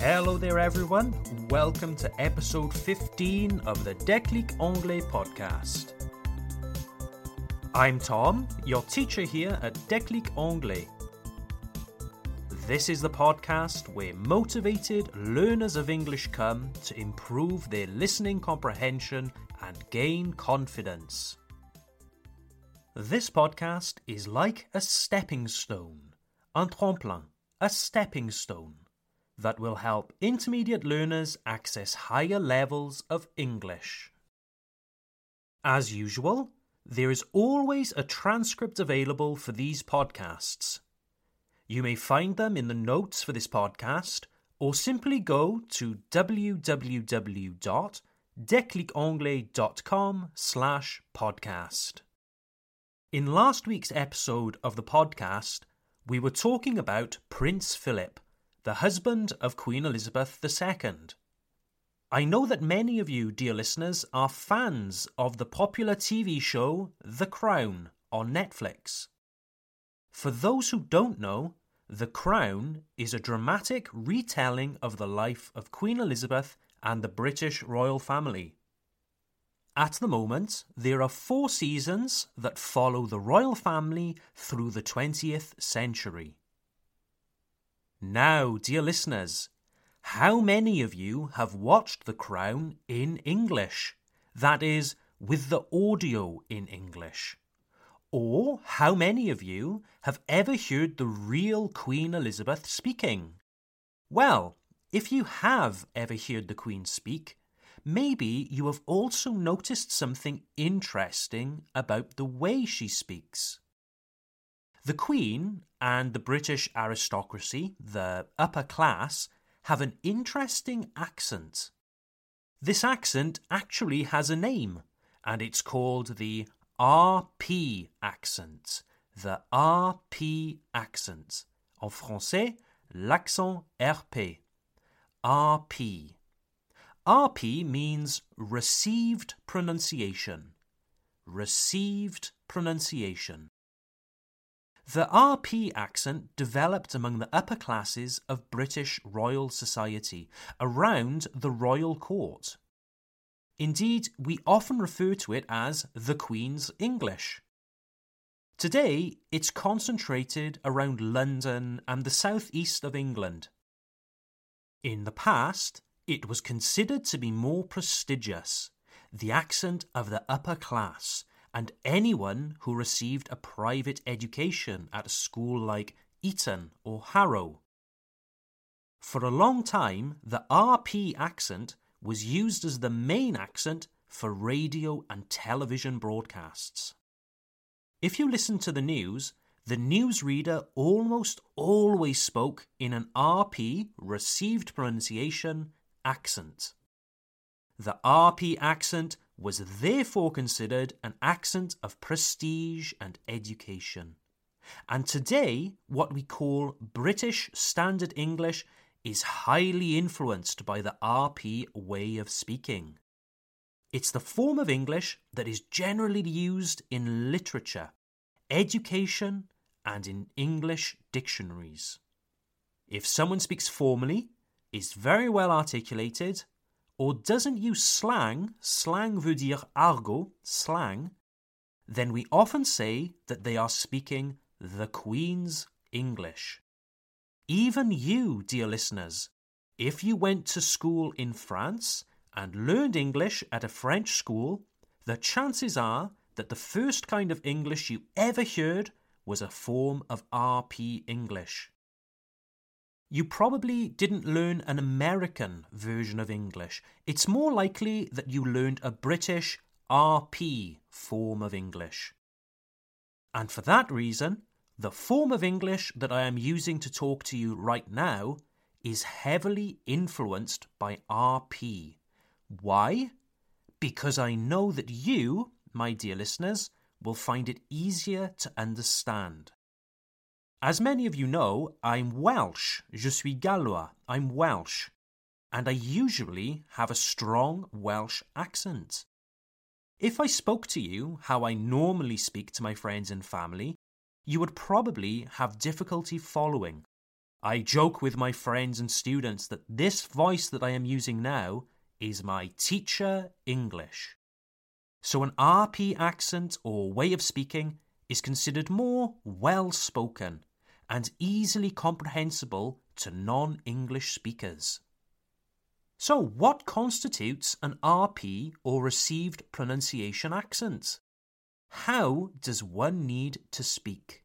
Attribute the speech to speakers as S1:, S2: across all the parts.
S1: Hello there, everyone. Welcome to episode 15 of the Déclic Anglais podcast. I'm Tom, your teacher here at Déclic Anglais. This is the podcast where motivated learners of English come to improve their listening comprehension and gain confidence. This podcast is like a stepping stone, un tremplin, a stepping stone that will help intermediate learners access higher levels of English. As usual, there is always a transcript available for these podcasts. You may find them in the notes for this podcast or simply go to www.declicanglais.com slash podcast. In last week's episode of the podcast, we were talking about Prince Philip, the husband of Queen Elizabeth II. I know that many of you, dear listeners, are fans of the popular TV show The Crown on Netflix. For those who don't know, The Crown is a dramatic retelling of the life of Queen Elizabeth and the British royal family. At the moment, there are four seasons that follow the royal family through the 20th century. Now, dear listeners, how many of you have watched The Crown in English? That is, with the audio in English. Or how many of you have ever heard the real Queen Elizabeth speaking? Well, if you have ever heard the Queen speak, maybe you have also noticed something interesting about the way she speaks. The Queen and the British aristocracy, the upper class, have an interesting accent. This accent actually has a name, and it's called the RP accent. The RP accent. En français, l'accent RP. RP. RP means received pronunciation. Received pronunciation. The RP accent developed among the upper classes of British Royal Society around the royal court. Indeed, we often refer to it as the Queen's English. Today, it's concentrated around London and the southeast of England. In the past, it was considered to be more prestigious, the accent of the upper class, and anyone who received a private education at a school like Eton or Harrow. For a long time, the RP accent was used as the main accent for radio and television broadcasts. If you listen to the news, the newsreader almost always spoke in an RP received pronunciation accent. The RP accent was therefore considered an accent of prestige and education. And today, what we call British Standard English is highly influenced by the RP way of speaking. It's the form of English that is generally used in literature, education, and in English dictionaries. If someone speaks formally, is very well articulated, or doesn't use slang, slang veut dire argot, slang, then we often say that they are speaking the Queen's English. Even you, dear listeners, if you went to school in France and learned English at a French school, the chances are that the first kind of English you ever heard was a form of RP English. You probably didn't learn an American version of English. It's more likely that you learned a British RP form of English. And for that reason, the form of English that I am using to talk to you right now is heavily influenced by RP. Why? Because I know that you, my dear listeners, will find it easier to understand. As many of you know, I'm Welsh. Je suis gallois. I'm Welsh. And I usually have a strong Welsh accent. If I spoke to you how I normally speak to my friends and family, you would probably have difficulty following. I joke with my friends and students that this voice that I am using now is my teacher English. So an RP accent or way of speaking is considered more well spoken and easily comprehensible to non English speakers. So, what constitutes an RP or received pronunciation accent? How does one need to speak?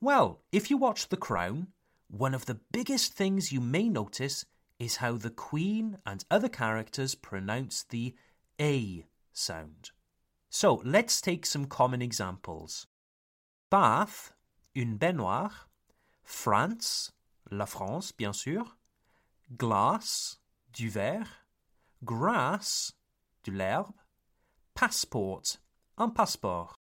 S1: Well, if you watch The Crown, one of the biggest things you may notice is how the Queen and other characters pronounce the A sound. So let's take some common examples. Bath, une baignoire. France, la France, bien sûr. Glace, du verre. Grass, de l'herbe. Passport, un passeport.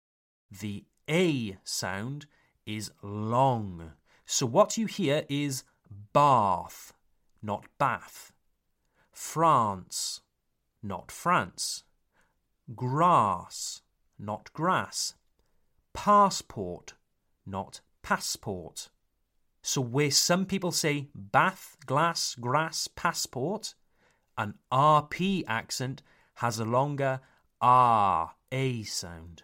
S1: The A sound is long. So what you hear is bath, not bath. France, not France grass, not grass. Passport, not passport. So, where some people say bath, glass, grass, passport, an RP accent has a longer R, A sound.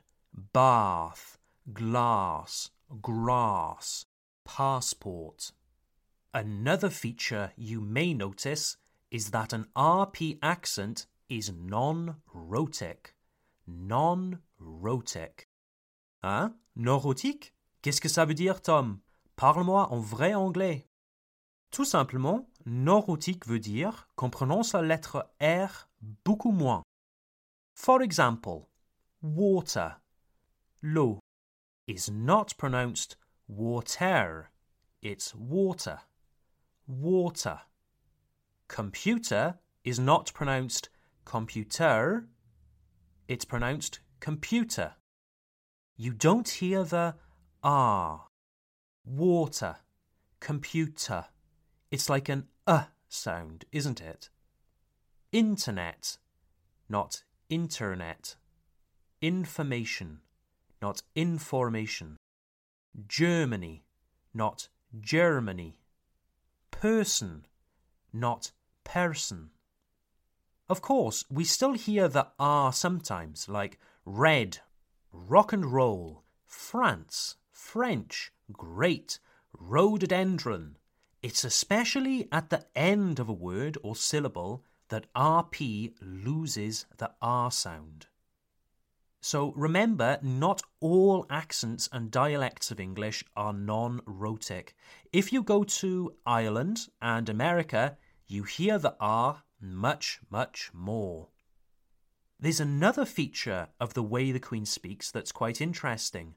S1: Bath, glass, grass, passport. Another feature you may notice is that an RP accent is non rhotic non-rhotic. Hein? Non-rhotique? Qu'est-ce que ça veut dire, Tom? Parle-moi en vrai anglais. Tout simplement, non-rhotique veut dire qu'on prononce la lettre R beaucoup moins. For example, water, l'eau, is not pronounced water, it's water, water. Computer is not pronounced computer, it's pronounced computer. You don't hear the R. Water. Computer. It's like an uh sound, isn't it? Internet, not internet. Information, not information. Germany, not Germany. Person, not person. Of course, we still hear the R sometimes, like red, rock and roll, France, French, great, rhododendron. It's especially at the end of a word or syllable that RP loses the R sound. So remember, not all accents and dialects of English are non rhotic. If you go to Ireland and America, you hear the R much, much more. There's another feature of the way the Queen speaks that's quite interesting.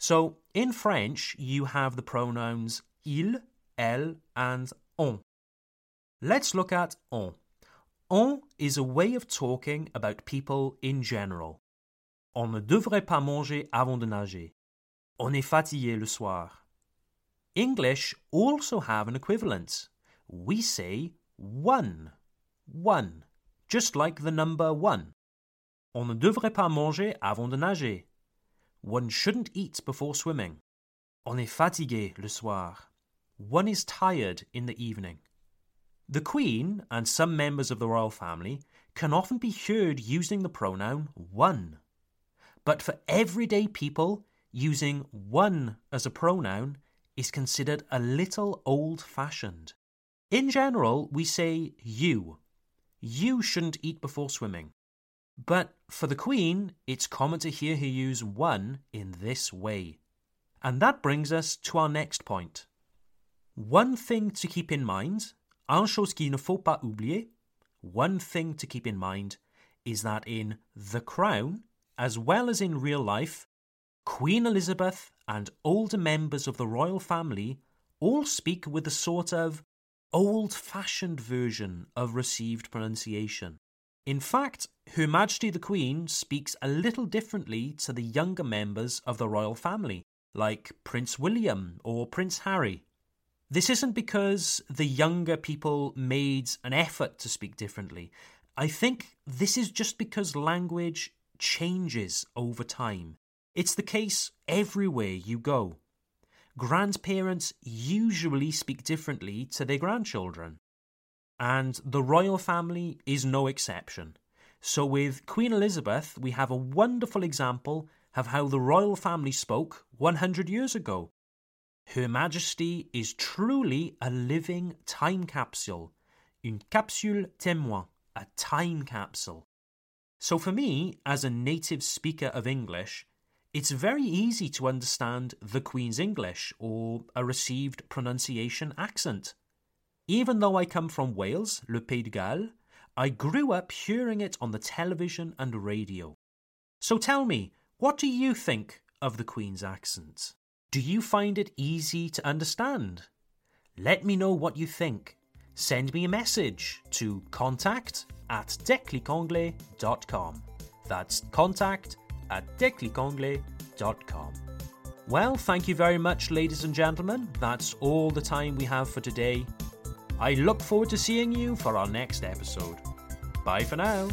S1: So, in French, you have the pronouns il, elle, and on. Let's look at on. On is a way of talking about people in general. On ne devrait pas manger avant de nager. On est fatigué le soir. English also have an equivalent. We say one one, just like the number one. On ne devrait pas manger avant de nager. One shouldn't eat before swimming. On est fatigué le soir. One is tired in the evening. The Queen and some members of the royal family can often be heard using the pronoun one. But for everyday people, using one as a pronoun is considered a little old fashioned. In general, we say you you shouldn't eat before swimming. But for the Queen, it's common to hear her use one in this way. And that brings us to our next point. One thing to keep in mind, une chose qu'il ne faut pas oublier, one thing to keep in mind is that in The Crown, as well as in real life, Queen Elizabeth and older members of the royal family all speak with a sort of old fashioned version of received pronunciation. In fact, Her Majesty the Queen speaks a little differently to the younger members of the royal family, like Prince William or Prince Harry. This isn't because the younger people made an effort to speak differently. I think this is just because language changes over time. It's the case everywhere you go. grandparents usually speak differently to their grandchildren. And the royal family is no exception. So, with Queen Elizabeth, we have a wonderful example of how the royal family spoke 100 years ago. Her Majesty is truly a living time capsule, une capsule témoin, a time capsule. So, for me, as a native speaker of English, it's very easy to understand the Queen's English or a received pronunciation accent. Even though I come from Wales, Le Pays de Galles, I grew up hearing it on the television and radio. So tell me, what do you think of the Queen's accent? Do you find it easy to understand? Let me know what you think. Send me a message to contact at declicanglais.com. That's contact at declicanglais.com. Well, thank you very much, ladies and gentlemen. That's all the time we have for today. I look forward to seeing you for our next episode. Bye for now.